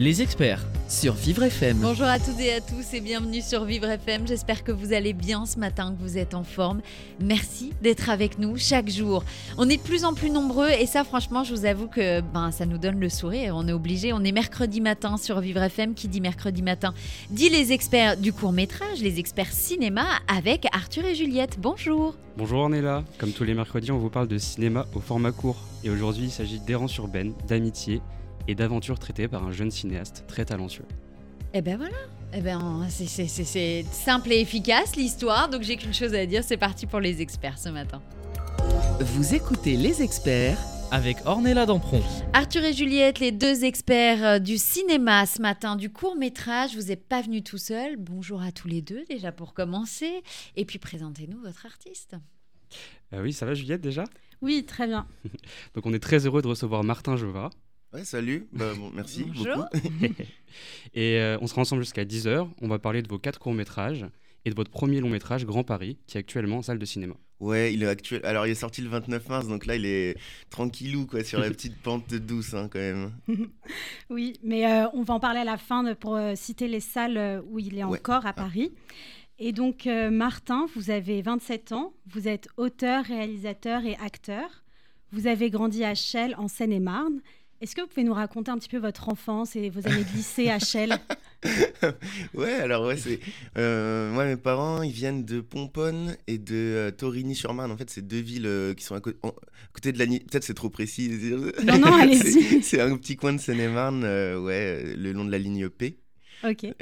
Les experts. sur Vivre FM. Bonjour à toutes et à tous et bienvenue sur Vivre FM. J'espère que vous allez bien ce matin, que vous êtes en forme. Merci d'être avec nous chaque jour. On est de plus en plus nombreux et ça, franchement, je vous avoue que ben, ça nous donne le sourire. On est obligé. On est mercredi matin sur Vivre FM. Qui dit mercredi matin dit les experts du court métrage, les experts cinéma avec Arthur et Juliette. Bonjour. Bonjour Ornella, comme tous les mercredis on vous parle de cinéma au format court et aujourd'hui il s'agit d'errance urbaine, d'amitié et d'aventures traitées par un jeune cinéaste très talentueux. Eh ben voilà. Eh ben, c'est- simple et efficace l'histoire, donc j'ai qu'une chose à dire, c'est parti pour les experts ce matin. Vous écoutez les experts Avec Ornella Dampron. Arthur et Juliette, les deux experts euh, du cinéma ce matin, du court métrage. Vous n'êtes pas venus tout seuls. Bonjour à tous les deux déjà pour commencer. Et puis présentez-nous votre artiste. Euh, oui, ça va Juliette déjà? Oui, très bien. Donc on est très heureux de recevoir Martin Jova Ouais, salut. Bah, bon, merci Bonjour. beaucoup. et euh, on sera ensemble jusqu'à 10h. On va parler de vos quatre courts-métrages et de votre premier long-métrage Grand Paris qui est actuellement en salle de cinéma. Ouais, il est actuel. Alors, il est sorti le 29 mars, donc là, il est tranquillou, quoi, sur la petite pente douce, hein, quand même. Oui, mais euh, on va en parler à la fin de- pour euh, citer les salles où il est Ouais. encore à Paris. Et donc, euh, Martin, vous avez 27 ans, vous êtes auteur, réalisateur et acteur. Vous avez grandi à Chelles, en Seine-et-Marne. Est-ce que vous pouvez nous raconter un petit peu votre enfance et vos années de lycée à Chelles Ouais, alors, ouais, c'est. euh, moi, mes parents, ils viennent de Pomponne et de euh, Torigny-sur-Marne. En fait, c'est deux villes euh, qui sont à, cô- en- à côté de la. Peut-être c'est trop précis. Non, non, allez-y. C'est- C'est un petit coin de Seine-et-Marne, euh, ouais, le long de la ligne P.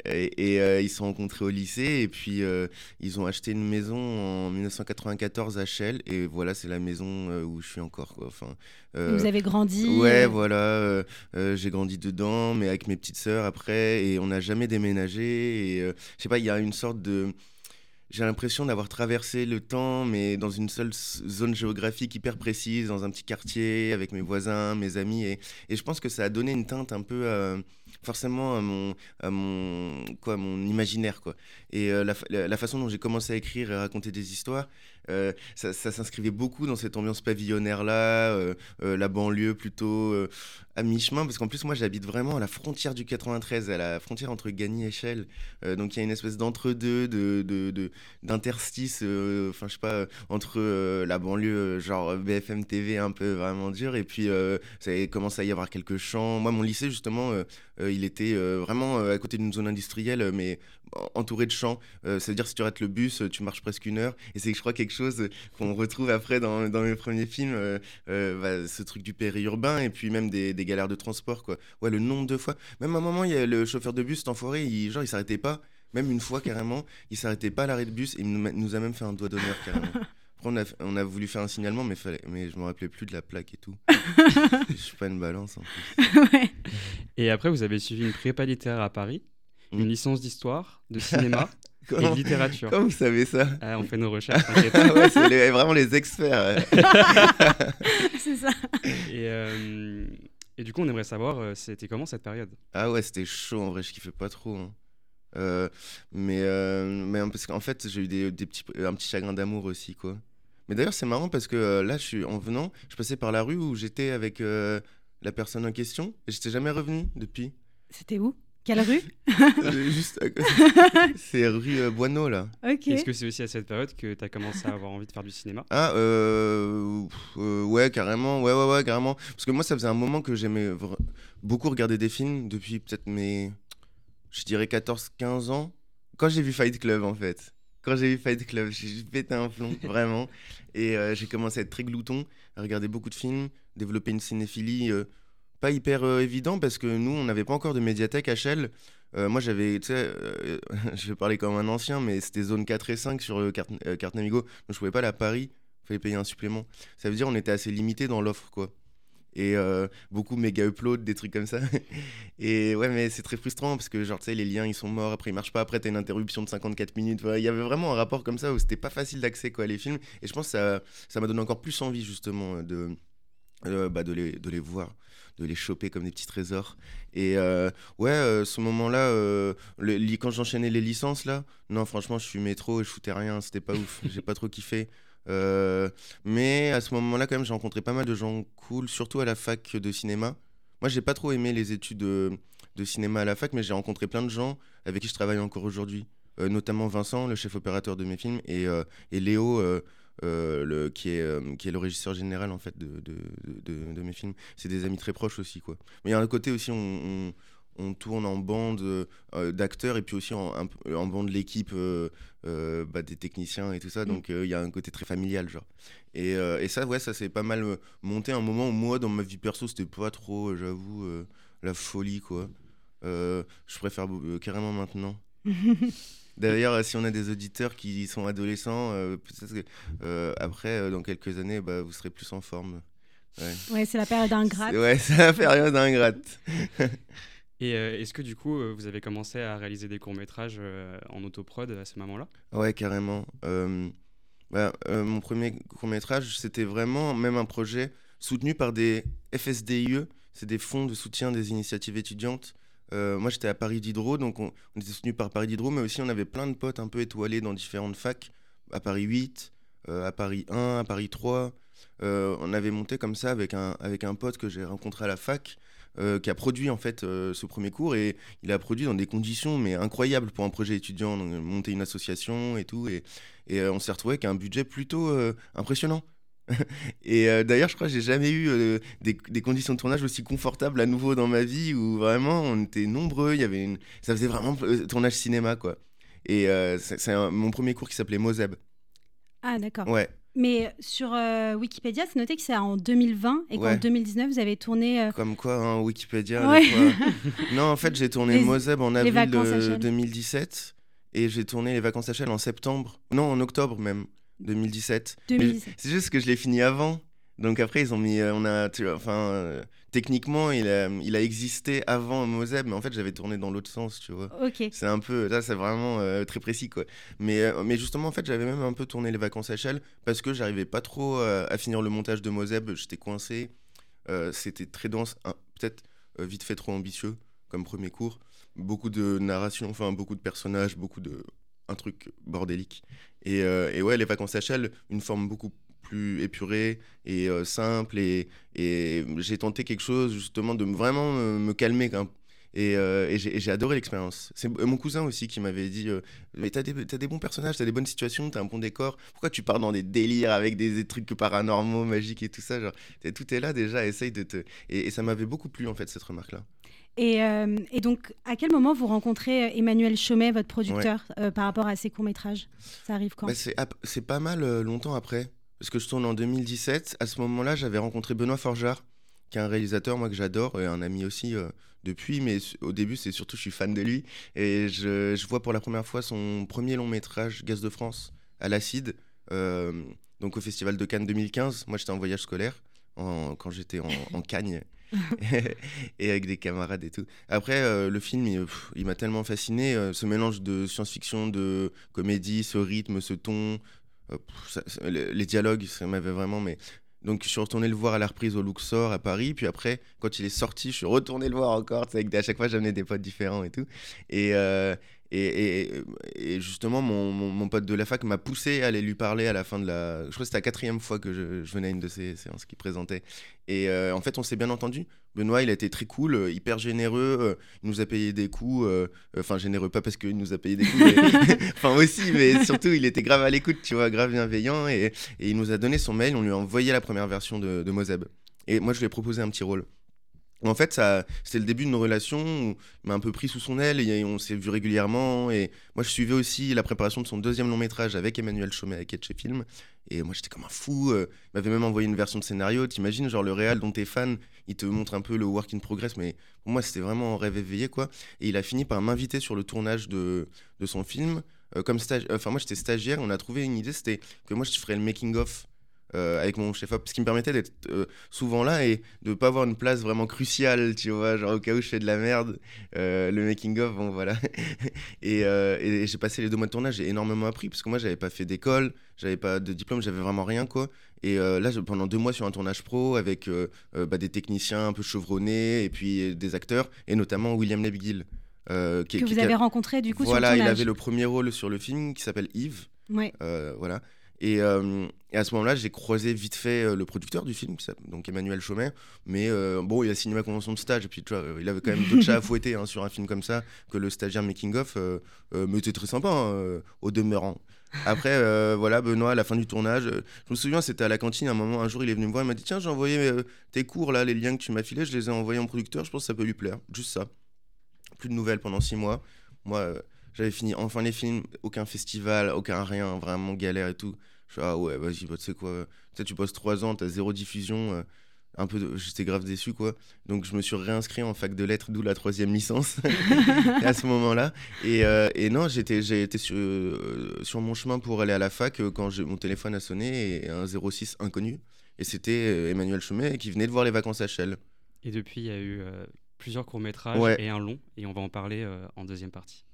Et, et, euh, ils se sont rencontrés au lycée et puis euh, ils ont acheté une maison en 1994 à Chelles et voilà c'est la maison euh, où je suis encore quoi. Enfin, Vous avez grandi. ouais voilà j'ai grandi dedans mais avec mes petites sœurs après et on n'a jamais déménagé et je sais pas il y a une sorte de j'ai l'impression d'avoir traversé le temps, mais dans une seule zone géographique hyper précise, dans un petit quartier, avec mes voisins, mes amis. Et, et je pense que ça a donné une teinte un peu, euh, forcément, à mon, à mon, quoi, mon imaginaire. Quoi. Et euh, la, la- façon dont j'ai commencé à écrire et raconter des histoires, euh, ça, s'inscrivait beaucoup dans cette ambiance pavillonnaire-là, euh, la banlieue plutôt à mi-chemin, parce qu'en plus, moi, j'habite vraiment à la frontière du 93, à la frontière entre Gagny et. Euh, donc, il y a une espèce d'entre-deux, de, de, de- d'interstice, euh, enfin, je sais pas, entre la banlieue, genre BFM TV un peu vraiment dur, et puis ça commence à y avoir quelques champs. Moi, mon lycée, justement, il était euh, vraiment euh, à côté d'une zone industrielle, euh, mais entouré de champs. Euh, ça veut dire si tu rates le bus, euh, tu marches presque une heure. Et c'est, je crois, quelque chose euh, qu'on retrouve après dans, mes premiers films, euh, euh, bah, ce truc du périurbain et puis même des, galères de transport, quoi. Le nombre de fois. Même à un moment, il y a le chauffeur de bus, enfoiré, il, genre, il s'arrêtait pas. Même une fois, carrément, il s'arrêtait pas à l'arrêt de bus et il nous a même fait un doigt d'honneur, carrément. Après, on a, on a voulu faire un signalement, mais, fallait, mais je me rappelais plus de la plaque et tout. je suis pas une balance en plus. ouais. Et après vous avez suivi une prépa littéraire à Paris, Mm. une licence d'histoire, de cinéma et Comment, de littérature. comment vous savez ça Ah, on fait nos recherches, t'inquiète. Ah ouais, c'est les- vraiment les experts. ouais. C'est ça. et, euh, et du coup on aimerait savoir euh, c'était comment cette période? Ah ouais, c'était chaud en vrai, je kiffais pas trop. hein. Euh, mais, euh, mais parce qu'en fait, j'ai eu des, des petits, un petit chagrin d'amour aussi, quoi. Mais d'ailleurs, c'est marrant parce que euh, là, je suis, en venant, je passais par la rue où j'étais avec euh, la personne en question et j'étais jamais revenu depuis. C'était où? Quelle rue? Juste à côté. C'est rue Boineau, là. Ok. Est-ce que c'est aussi à cette période que tu as commencé à avoir envie de faire du cinéma? Ah, euh, euh, ouais, carrément, ouais, ouais, ouais, carrément. Parce que moi, ça faisait un moment que j'aimais beaucoup regarder des films depuis peut-être mes, je dirais 14-15 ans. Quand j'ai vu Fight Club, en fait. Quand j'ai vu Fight Club, j'ai pété un plomb, vraiment. Et euh, j'ai commencé à être très glouton, à regarder beaucoup de films, développer une cinéphilie euh, pas hyper euh, évident parce que nous, on n'avait pas encore de médiathèque à Chelles. Euh, moi, j'avais, tu sais, je vais parler comme un ancien, mais c'était zone 4 et 5 sur carte, carte Navigo. Donc, je pouvais pas aller à Paris. fallait payer un supplément. Ça veut dire on était assez limité dans l'offre, quoi. Et euh, beaucoup méga upload, des trucs comme ça. et ouais, mais c'est très frustrant parce que, genre, tu sais, les liens ils sont morts, après ils marchent pas, après t'as une interruption de 54 minutes. Il y avait vraiment un rapport comme ça où c'était pas facile d'accès, quoi, les films. Et je pense que ça ça m'a donné encore plus envie, justement, de, euh, bah, de, les, de les voir de les choper comme des petits trésors. Et euh, ouais, euh, ce moment-là, euh, quand j'enchaînais les licences, là, non, franchement, je suis métro et je foutais rien, c'était pas ouf, j'ai pas trop kiffé. Euh, mais à ce moment-là, quand même, j'ai rencontré pas mal de gens cool, surtout à la fac de cinéma. Moi, j'ai pas trop aimé les études de, de cinéma à la fac, mais j'ai rencontré plein de gens avec qui je travaille encore aujourd'hui. Euh, notamment Vincent, le chef opérateur de mes films, et, euh, et Léo, euh, euh, le, qui, est, euh, qui est le régisseur général en fait de, de, de- mes films. C'est des amis très proches aussi, quoi. Mais il y a un côté aussi, on, on tourne en bande euh, d'acteurs et puis aussi en, un en bande l'équipe euh, euh, bah, des techniciens et tout ça. Donc euh, il y a un côté très familial, genre. Et, euh, et ça, ouais, ça s'est pas mal euh, monté. Un moment où moi, dans ma vie perso, c'était pas trop, euh, j'avoue, euh, la folie, quoi. Euh, je préfère euh, carrément maintenant. D'ailleurs, euh, si on a des auditeurs qui sont adolescents, euh, peut-être que euh, après, euh, dans quelques années, bah, vous serez plus en forme. Ouais, Ouais, c'est la période ingrate. Ouais c'est la période ingrate. Et euh, est-ce que du coup, euh, vous avez commencé à réaliser des courts-métrages euh, en autoprod à ce moment-là? Ouais, carrément. Euh, bah, mon premier court-métrage, c'était vraiment même un projet soutenu par des FSDIE, c'est des fonds de soutien des initiatives étudiantes. Moi, j'étais à Paris Diderot, donc on, était soutenu par Paris Diderot, mais aussi on avait plein de potes un peu étoilés dans différentes facs, à Paris 8, euh, à Paris 1, à Paris 3. Euh, on avait monté comme ça avec un, avec un pote que j'ai rencontré à la fac, euh, qui a produit en fait euh, ce premier cours, et il a produit dans des conditions mais incroyables pour un projet étudiant, donc, monter une association et tout, et, et euh, on s'est retrouvé avec un budget plutôt impressionnant. et d'ailleurs, je crois que j'ai jamais eu des, des conditions de tournage aussi confortables à nouveau dans ma vie où vraiment on était nombreux. Il y avait une, ça faisait vraiment tournage cinéma quoi. Et c'est mon premier cours qui s'appelait Mozeb. Ah, d'accord. Ouais. Mais sur euh, Wikipédia, c'est noté que c'est en 2020 et qu'en Ouais. 2019, vous avez tourné. euh, Comme quoi, hein, Wikipédia. Ouais. non, en fait, j'ai tourné Les- Mozeb en avril à de Chelles. 2017 et j'ai tourné les vacances à Chelles en septembre. Non, en octobre même 2017. Mais 2017. C'est juste que je l'ai fini avant. Donc après, ils ont mis. euh, on a, tu vois, enfin, euh, techniquement, il a, il a existé avant Mozeb, mais en fait, j'avais tourné dans l'autre sens, tu vois. Ok. C'est un peu, là, c'est vraiment euh, très précis, quoi. Mais, euh, mais justement, en fait, j'avais même un peu tourné les vacances à Chelles parce que j'arrivais pas trop euh, à finir le montage de Mozeb. J'étais coincé. C'était très dense, peut-être vite fait trop ambitieux comme premier cours. Beaucoup de narration, enfin, beaucoup de personnages, beaucoup de. un truc bordélique. Et, et ouais, les vacances à Chelles, une forme beaucoup plus épurée et euh, simple. Et, et j'ai tenté quelque chose, justement, de vraiment me, me calmer quand et, euh, et j'ai adoré l'expérience. C'est mon cousin aussi qui m'avait dit euh, Mais t'as des, t'as des bons personnages, t'as des bonnes situations, t'as un bon décor. Pourquoi tu pars dans des délires avec des, des trucs paranormaux, magiques et tout ça genre, Tout est là déjà, essaye de te. Et, et ça m'avait beaucoup plu en fait, cette remarque-là. Et, euh, et donc, à quel moment vous rencontrez Emmanuel Chomet, votre producteur, par rapport à ses courts-métrages? Ça arrive quand? Bah, c'est pas mal longtemps après, parce que je tourne en 2017. À ce moment-là, j'avais rencontré Benoît Forjard, qui est un réalisateur moi que j'adore, et un ami aussi euh, depuis, mais au début, c'est surtout je suis fan de lui. Et je, je vois pour la première fois son premier long métrage, Gaz de France, à l'Acide, euh, donc au Festival de Cannes 2015. Moi, j'étais en voyage scolaire en- quand j'étais en, en Cagne. et avec des camarades et tout. Après, euh, le film, il, m'a tellement fasciné. euh, ce mélange de science-fiction, de comédie, ce rythme, ce ton, ça- les, dialogues, ça m'avait vraiment. Mais donc, je suis retourné le voir à la reprise au Luxor à Paris. Puis après, quand il est sorti, je suis retourné le voir encore. des- à chaque fois, j'amenais des potes différents et tout. Et, euh, et, et, et justement, mon, mon, mon pote de la fac m'a poussé à aller lui parler à la fin de la. Je crois que c'était la quatrième fois que je, je venais à une de ces séances qu'il présentait. Et euh, en fait, on s'est bien entendu. Benoît, il a été très cool, euh, hyper généreux. euh, il nous a payé des coups. euh, Enfin, généreux pas parce qu'il nous a payé des coups. mais- Enfin, aussi, mais surtout, il était grave à l'écoute, tu vois, grave bienveillant. Et, et il nous a donné son mail. On lui a envoyé la première version de, de Mozeb. Et moi, je lui ai proposé un petit rôle. En fait, c'était le début d'une relation où il m'a un peu pris sous son aile et on s'est vu régulièrement. Et moi, je suivais aussi la préparation de son deuxième long métrage avec Emmanuel Chaumet avec Etche Film. Et moi, j'étais comme un fou. euh, Il m'avait même envoyé une version de scénario. T'imagines, genre le réal dont t'es fan, il te montre un peu le work in progress. Mais pour moi, c'était vraiment un rêve éveillé, quoi. Et il a fini par m'inviter sur le tournage de, de son film. euh, comme. Enfin, moi, j'étais stagiaire. On a trouvé une idée, c'était que moi, je ferais le making-of euh, avec mon chef-op, ce qui me permettait d'être euh, souvent là et de pas avoir une place vraiment cruciale, tu vois, genre au cas où je fais de la merde, euh, le making-of, bon voilà. et, et j'ai passé les deux mois de tournage, j'ai énormément appris, parce que moi j'avais pas fait d'école, j'avais pas de diplôme, j'avais vraiment rien, quoi. Et là, pendant deux mois sur un tournage pro avec bah, des techniciens un peu chevronnés et puis des acteurs, et notamment William qui, Que qui- vous qui a- avez rencontré du coup voilà, sur le il tournage. avait le premier rôle sur le film qui s'appelle Yves. Ouais. Voilà. Et, euh, et à ce moment-là, j'ai croisé vite fait euh, le producteur du film, donc Emmanuel Chaumet. Mais euh, bon, il a signé ma convention de stage. Et puis, tu vois, il avait quand même d'autres chats à fouetter hein, sur un film comme ça que le stagiaire Making of. Euh, mais très sympa, hein, au demeurant. Après, voilà, Benoît, à la fin du tournage, je me souviens, c'était à la cantine. Un moment, un jour, il est venu me voir, il m'a dit Tiens, j'ai envoyé tes cours, là, les liens que tu m'as filés, je les ai envoyés en producteur, je pense que ça peut lui plaire. Juste ça. Plus de nouvelles pendant six mois. Moi, j'avais fini enfin les films, aucun festival, aucun rien, vraiment galère et tout. Je suis ah ouais, vas-y, bah, tu sais quoi, tu bosses trois ans, t'as zéro diffusion, euh, un peu, de- j'étais grave déçu quoi. Donc je me suis réinscrit en fac de lettres, d'où la troisième licence à ce moment-là. Et, euh, et non, j'étais, j'ai été sur, euh, sur mon chemin pour aller à la fac euh, quand mon téléphone a sonné et un 06 inconnu. Et c'était euh, Emmanuel Chaumet qui venait de voir les vacances à Shell. Et depuis, il y a eu euh, plusieurs courts-métrages Ouais. et un long, et on va en parler euh, en deuxième partie.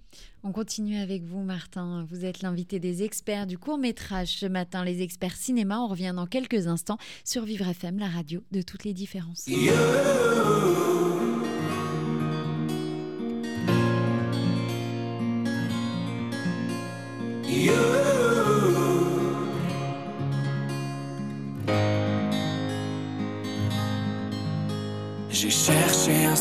On continue avec vous, Martin. Vous êtes l'invité des experts du court métrage ce matin, les experts cinéma. On revient dans quelques instants sur Vivre FM, la radio de toutes les différences.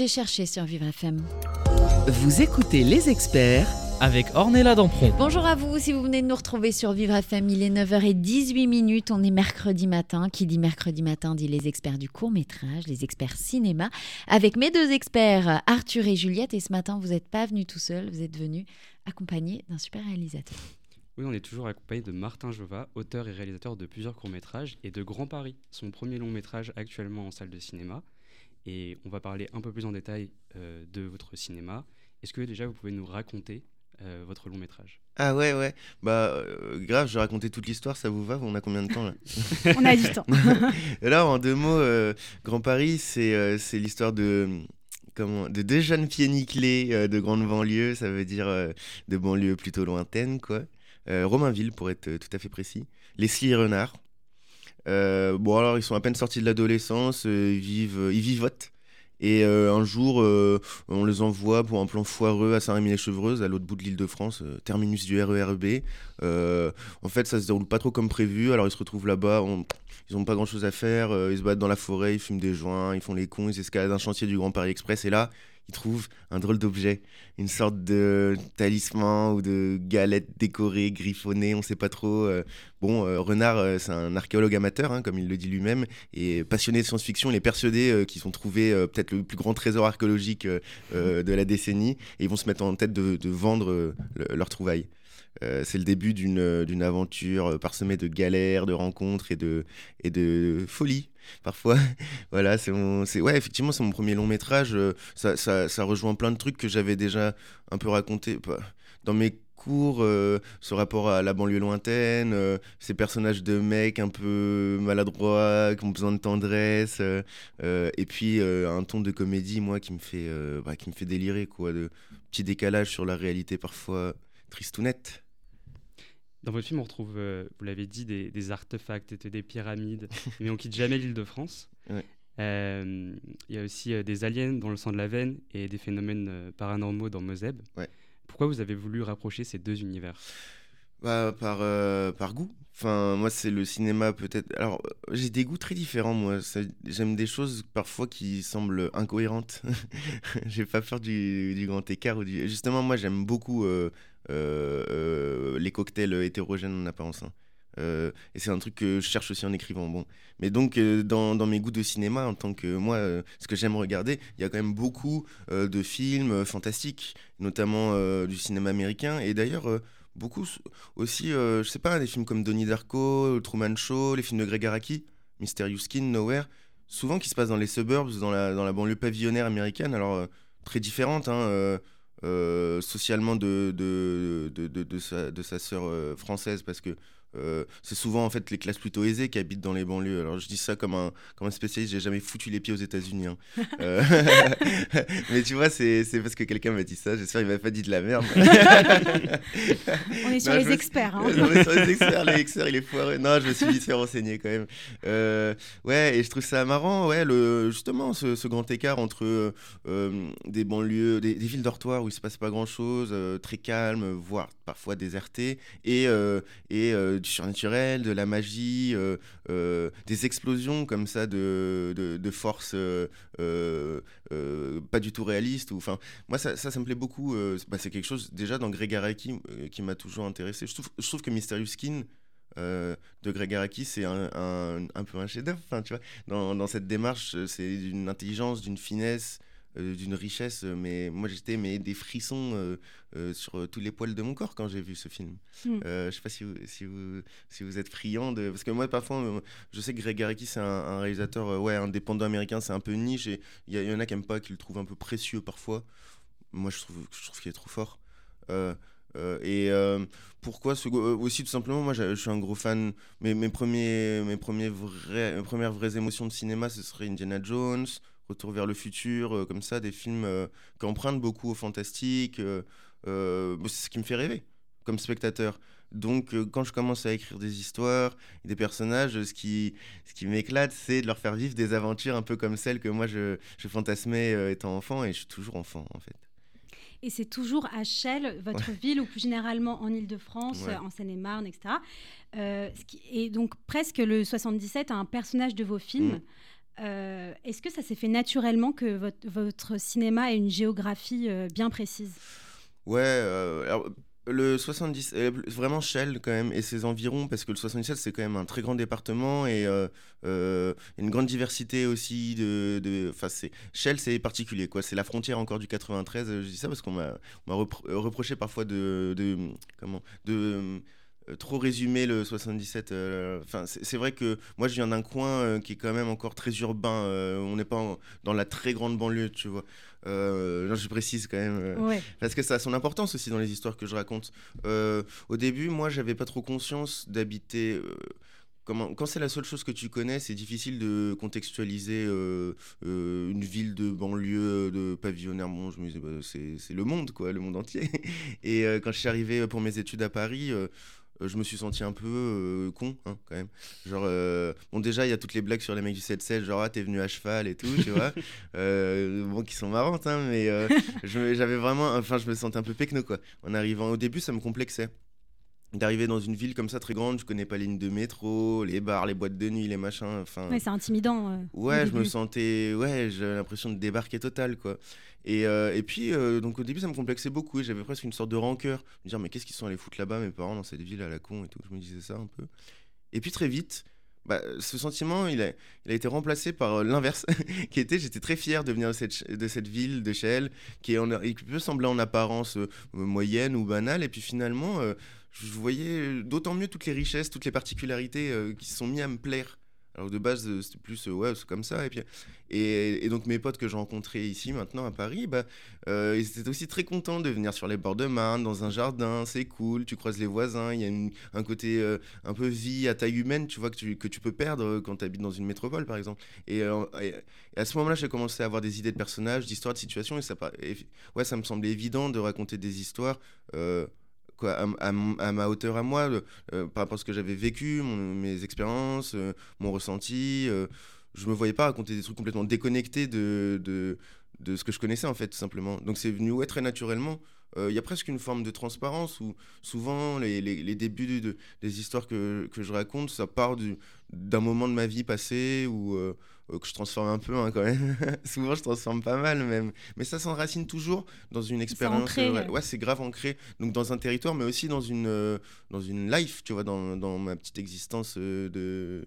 J'ai cherché sur Vivre FM. Vous écoutez les experts avec Ornella Dampron. Bonjour à vous, si vous venez de nous retrouver sur Vivre FM, il est 9h18 minutes, on est mercredi matin. Qui dit mercredi matin dit les experts du court métrage, les experts cinéma, avec mes deux experts Arthur et Juliette. Et ce matin, vous n'êtes pas venus tout seul, vous êtes venus accompagnés d'un super réalisateur. Oui, on est toujours accompagné de Martin Jova, auteur et réalisateur de plusieurs courts-métrages, et de Grand Paris, son premier long-métrage actuellement en salle de cinéma. Et on va parler un peu plus en détail euh, de votre cinéma. Est-ce que déjà vous pouvez nous raconter euh, votre long métrage? Ah ouais, ouais. Bah, euh, grave, je vais raconter toute l'histoire, ça vous va? On a combien de temps là? On a du temps. Alors, en deux mots, Grand Paris, c'est c'est l'histoire de comment, de deux jeunes pieds nickelés de grande banlieue, ça veut dire de banlieue plutôt lointaine, quoi. Romainville, pour être tout à fait précis. Leslie Renard. Bon, alors, ils sont à peine sortis de l'adolescence, ils, vivent, ils vivotent. Et un jour, on les envoie pour un plan foireux à Saint-Rémy-les-Chevreuse, à l'autre bout de l'île de France, terminus du RERB. en fait, ça se déroule pas trop comme prévu, alors ils se retrouvent là-bas, ils ont pas grand-chose à faire, ils se battent dans la forêt, ils fument des joints, ils font les cons, ils escaladent un chantier du Grand Paris Express, et là, trouve un drôle d'objet, une sorte de talisman ou de galette décorée, griffonnée, on sait pas trop. Euh. bon, euh, Renard, euh, c'est un archéologue amateur, hein, comme il le dit lui-même, et passionné de science-fiction. Il est persuadé qu'ils ont trouvé peut-être le plus grand trésor archéologique de la décennie, et ils vont se mettre en tête de, vendre leur trouvaille. c'est le début d'une aventure parsemée de galères, de rencontres et de, et de folie parfois. voilà, c'est ouais, effectivement, c'est mon premier long métrage. Euh, ça, ça, rejoint plein de trucs que j'avais déjà un peu raconté dans mes cours, euh, ce rapport à la banlieue lointaine, euh, ces personnages de mecs un peu maladroits, qui ont besoin de tendresse, et puis un ton de comédie, moi, qui me fait, bah, qui me fait délirer, quoi, de petits décalages sur la réalité parfois tristounette. Dans votre film, on retrouve, euh, vous l'avez dit, des, artefacts, des pyramides, mais on quitte jamais l'île de France. Euh, il y a aussi euh, des aliens dans le sang de la veine et des phénomènes paranormaux dans Moseb. Pourquoi vous avez voulu rapprocher ces deux univers? Bah, par, par goût. Enfin, moi, c'est le cinéma peut-être. Alors, j'ai des goûts très différents, moi. J'aime des choses parfois qui semblent incohérentes. j'ai pas peur du, du, grand écart. Ou du... Justement, moi, j'aime beaucoup les cocktails hétérogènes en apparence. Euh, et c'est un truc que je cherche aussi en écrivant. Bon. Mais donc, dans, mes goûts de cinéma, en tant que moi, ce que j'aime regarder, il y a quand même beaucoup de films fantastiques, notamment du cinéma américain. Et d'ailleurs, beaucoup aussi, je sais pas, des films comme Donnie Darko, Truman Show, les films de Greg Araki, Mysterious Skin, Nowhere, souvent qui se passent dans les suburbs, dans la, dans la banlieue pavillonnaire américaine, alors très différente. Hein, euh, socialement de, de, de, de, sa, de sa sœur euh, française parce que euh, c'est souvent en fait les classes plutôt aisées qui habitent dans les banlieues. Alors je dis ça comme un, comme un spécialiste, j'ai jamais foutu les pieds aux États-Unis. Hein. Euh, mais tu vois, c'est parce que quelqu'un m'a dit ça. J'espère qu'il m'a pas dit de la merde. On est sur les experts. Hein. On est sur les experts. Les experts, il est foireux. Non, je me suis vite fait renseigner quand même. Euh, ouais, et je trouve ça marrant, ouais, le, justement, ce, ce grand écart entre des banlieues, des, des villes dortoirs où il se passe pas grand chose, très calme, voire parfois déserté, et, et du surnaturel, de la magie, euh, euh, des explosions comme ça de, de, forces euh, pas du tout réalistes. Enfin, moi, ça, ça, me plaît beaucoup. Bah, c'est quelque chose, déjà, dans Greg Araki, qui m'a toujours intéressé. Je trouve, que Mysterious Skin, de Greg Araki, c'est un, un, peu un chef-d'œuvre. Enfin, dans, dans, cette démarche, c'est d'une intelligence, d'une finesse, euh, d'une richesse, euh, mais moi j'étais mais des frissons euh, sur tous les poils de mon corps quand j'ai vu ce film. Hmm. je sais pas si vous, si vous, si vous êtes friand de... Parce que moi parfois, je sais que Greg Araki c'est un, réalisateur ouais, indépendant américain, c'est un peu niche, et il y, en a qui n'aiment pas, qui le trouvent un peu précieux parfois. Moi je trouve, je trouve qu'il est trop fort. et pourquoi ce, aussi tout simplement moi je, suis un gros fan mes, mes premiers mes premiers vrais, mes premières vraies émotions de cinéma ce serait Indiana Jones Retour vers le futur, euh, comme ça, des films euh, qui empruntent beaucoup au fantastique. Euh, c'est ce qui me fait rêver comme spectateur. Donc, quand je commence à écrire des histoires, des personnages, ce qui, ce qui m'éclate, c'est de leur faire vivre des aventures un peu comme celles que moi je, je fantasmais étant enfant, et je suis toujours enfant en fait. Et c'est toujours à Chelles, votre ville, ou plus généralement en Ile-de-France, en Seine-et-Marne, etc. et donc, presque le 77 a un personnage de vos films. Mm. Est-ce que ça s'est fait naturellement que votre, cinéma ait une géographie bien précise? Ouais, alors, le 70, euh, vraiment Shell quand même, et ses environs, parce que le 77 c'est quand même un très grand département et euh, euh, une grande diversité aussi de. C'est Shell c'est particulier quoi, c'est la frontière encore du 93. Je dis ça parce qu'on m'a reproché parfois de, de comment de trop résumer le 77. Enfin, c'est vrai que moi, je viens d'un coin qui est quand même encore très urbain. on n'est pas dans la très grande banlieue, tu vois. Euh, je précise quand même, euh, parce que ça a son importance aussi dans les histoires que je raconte. Euh, au début, moi, j'avais pas trop conscience d'habiter. Comment, quand c'est la seule chose que tu connais, c'est difficile de contextualiser une ville de banlieue, de pavillonnaire. Bon, je me disais, bah, c'est le monde, quoi, le monde entier. Et quand je suis arrivé pour mes études à Paris, euh, je me suis senti un peu euh, con hein, quand même. Genre, euh, bon, déjà, il y a toutes les blagues sur les mecs du 7-7, genre, ah, t'es venu à cheval et tout, tu vois. bon, qui sont marrantes, hein, mais j'avais vraiment, enfin, je me sentais un peu pecno, quoi. En arrivant au début, ça me complexait d'arriver dans une ville comme ça très grande, je connais pas les lignes de métro, les bars, les boîtes de nuit, les machins, enfin. Ouais, c'est intimidant. ouais, je me sentais, ouais, j'ai l'impression de débarquer total, quoi. Et, euh, et puis, euh, donc au début, ça me complexait beaucoup et j'avais presque une sorte de rancœur. Me dire, mais qu'est-ce qu'ils sont allés foutre là-bas, mes parents, dans cette ville à la con et tout. Je me disais ça un peu. Et puis très vite, bah, ce sentiment, il a, il a été remplacé par euh, l'inverse, qui était, j'étais très fier de venir de cette, de cette ville de Chelles, qui, qui peut sembler en apparence moyenne ou banale, et puis finalement, je voyais d'autant mieux toutes les richesses, toutes les particularités qui se sont mis à me plaire. Alors de base, euh, c'était plus, euh, ouais, c'est comme ça. Et, puis, et, donc mes potes que j'ai rencontrés ici maintenant à Paris, bah, euh, ils étaient aussi très contents de venir sur les bords de Marne, dans un jardin, c'est cool, tu croises les voisins, il y a un côté un peu vie à taille humaine, tu vois, que tu, que tu peux perdre quand tu habites dans une métropole, par exemple. Et, à ce moment-là, j'ai commencé à avoir des idées de personnages, d'histoires, de situations, et ça, ouais, ça me semblait évident de raconter des histoires à, ma hauteur à moi, euh, par rapport à ce que j'avais vécu, mes expériences, euh, mon ressenti. Euh, je me voyais pas raconter des trucs complètement déconnectés de, de, de, ce que je connaissais, en fait, tout simplement. Donc c'est venu très naturellement. Il y a presque une forme de transparence où souvent les, les, les débuts de, des histoires que, que, je raconte, ça part d'un moment de ma vie passée où euh, que je transforme un peu hein, quand même. Souvent, je transforme pas mal même. Mais ça s'enracine toujours dans une expérience. Euh, ouais, c'est grave ancré. Donc dans un territoire, mais aussi dans une, euh, dans une life, tu vois, dans, dans ma petite existence de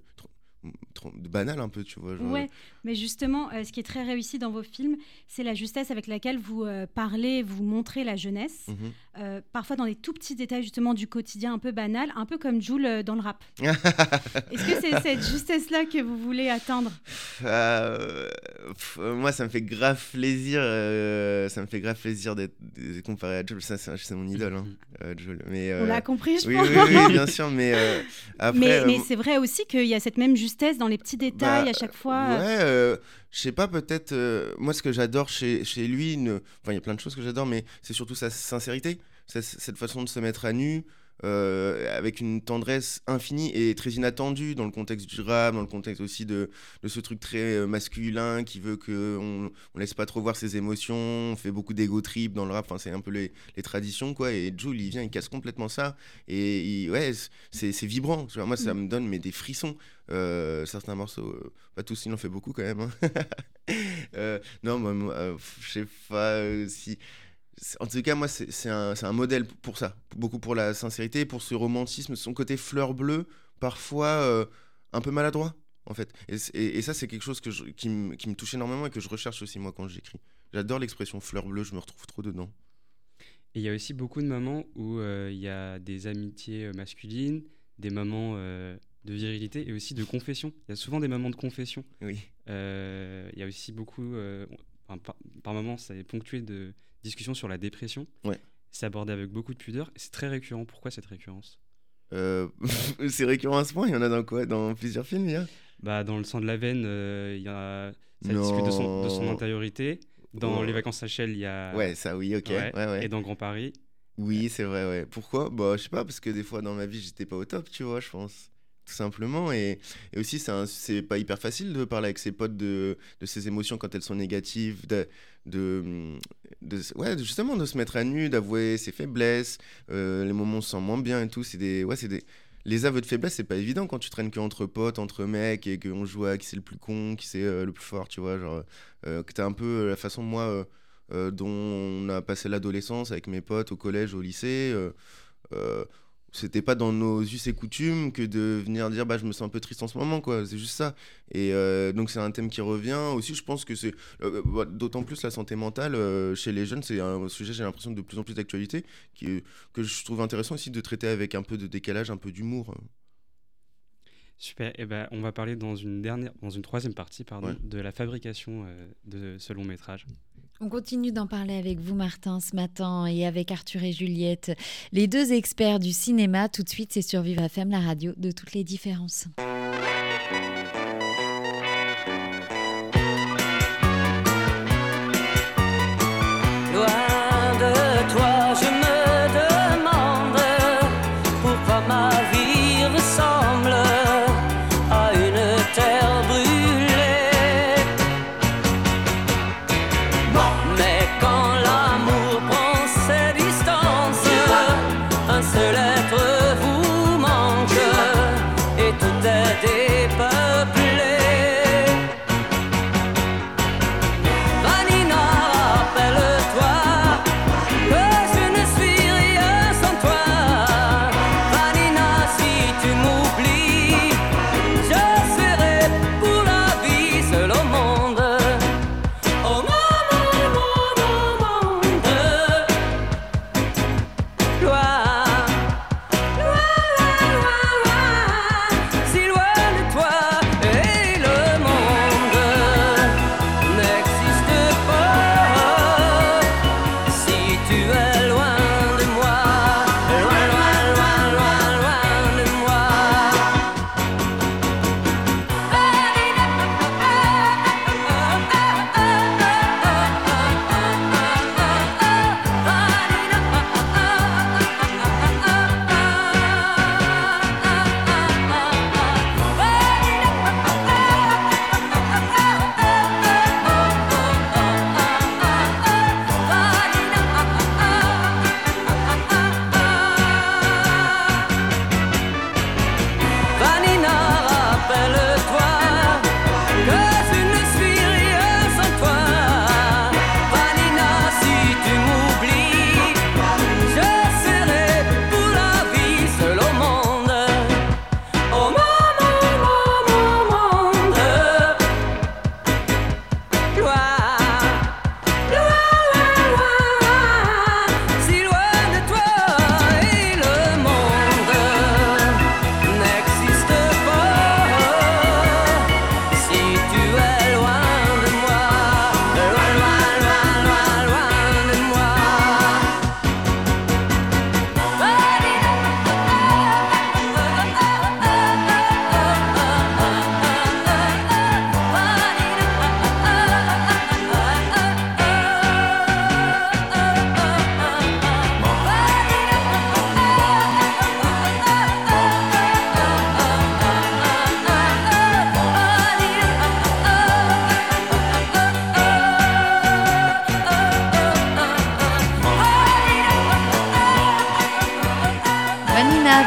banal un peu, tu vois. Ouais, mais justement, ce qui est très réussi dans vos films, c'est la justesse avec laquelle vous parlez, vous montrez la jeunesse, mmh parfois dans des tout petits détails justement du quotidien un peu banal, un peu comme Jules dans le rap. Est-ce que c'est cette justesse-là que vous voulez atteindre? Euh, Moi, ça me fait grave plaisir, ça me fait grave plaisir d'être comparé à Jules. Ça, c'est mon idole, hein, Jules. Mais, On l'a compris, je oui, pense. Oui, oui, bien sûr, mais après. Mais, mais c'est vrai aussi qu'il y a cette même justesse dans les petits détails bah, à chaque fois Ouais, euh, je sais pas, peut-être. Euh, moi, ce que j'adore chez, lui, enfin, il y a plein de choses que j'adore, mais c'est surtout sa sincérité, cette façon de se mettre à nu. Euh, avec une tendresse infinie et très inattendue dans le contexte du rap, dans le contexte aussi de, de ce truc très masculin qui veut qu'on on laisse pas trop voir ses émotions, on fait beaucoup d'ego trip dans le rap, enfin, c'est un peu les, les, traditions quoi. Et Jules il vient, il casse complètement ça et ouais, c'est vibrant. Moi ça mm. me donne mais des frissons. Euh, certains morceaux, euh, pas tous, il en fait beaucoup quand même. Hein. Euh, non, moi, je sais pas si. En tout cas, moi, c'est un, un, modèle pour ça. Beaucoup pour la sincérité, pour ce romantisme, son côté fleur bleue, parfois un peu maladroit, en fait. Et, ça, c'est quelque chose que qui, me, qui, me touche énormément et que je recherche aussi, moi, quand j'écris. J'adore l'expression fleur bleue, je me retrouve trop dedans. Et il y a aussi beaucoup de moments où il y a des amitiés masculines, des moments de virilité et aussi de confession. Il y a souvent des moments de confession. Oui. Euh, il y a aussi beaucoup, euh, par, par moments, ça est ponctué de discussions sur la dépression. Ouais. C'est abordé avec beaucoup de pudeur. C'est très récurrent. Pourquoi cette récurrence? Euh, C'est récurrent à ce point. Il y en a dans quoi? Dans plusieurs films, il y a? Bah, Dans Le sang de la veine, il y a, ça discute de son, de son intériorité. Dans oh. Les vacances à Shell, il y a. Ouais, ça, oui, ok. Ouais, ouais, Et dans Grand Paris. Oui, c'est vrai, ouais. Pourquoi? Bah, je sais pas, parce que des fois dans ma vie, j'étais pas au top, tu vois, je pense tout simplement. Et, aussi, c'est pas hyper facile de parler avec ses potes de, de ses émotions quand elles sont négatives, de, de, ouais, justement de se mettre à nu, d'avouer ses faiblesses, euh, les moments où on se sent moins bien et tout. Des, ouais, c'est des, les aveux de faiblesse, c'est pas évident quand tu traînes que entre potes, entre mecs, et qu'on joue à qui c'est le plus con, qui c'est le plus fort, tu vois. Genre, que t'as un peu la façon, moi, dont on a passé l'adolescence avec mes potes au collège, au lycée c'était pas dans nos us et coutumes que de venir dire bah je me sens un peu triste en ce moment quoi. C'est juste ça. Et euh, donc c'est un thème qui revient aussi. Je pense que c'est euh, bah, d'autant plus la santé mentale euh, chez les jeunes c'est un sujet j'ai l'impression de plus en plus d'actualité qui que je trouve intéressant aussi de traiter avec un peu de décalage un peu d'humour. Super. Et eh ben, on va parler dans une dernière, dans une troisième partie, pardon, de la fabrication de ce long métrage. On continue d'en parler avec vous, Martin, ce matin, et avec Arthur et Juliette, les deux experts du cinéma. Tout de suite, c'est sur Vive FM, la radio de toutes les différences.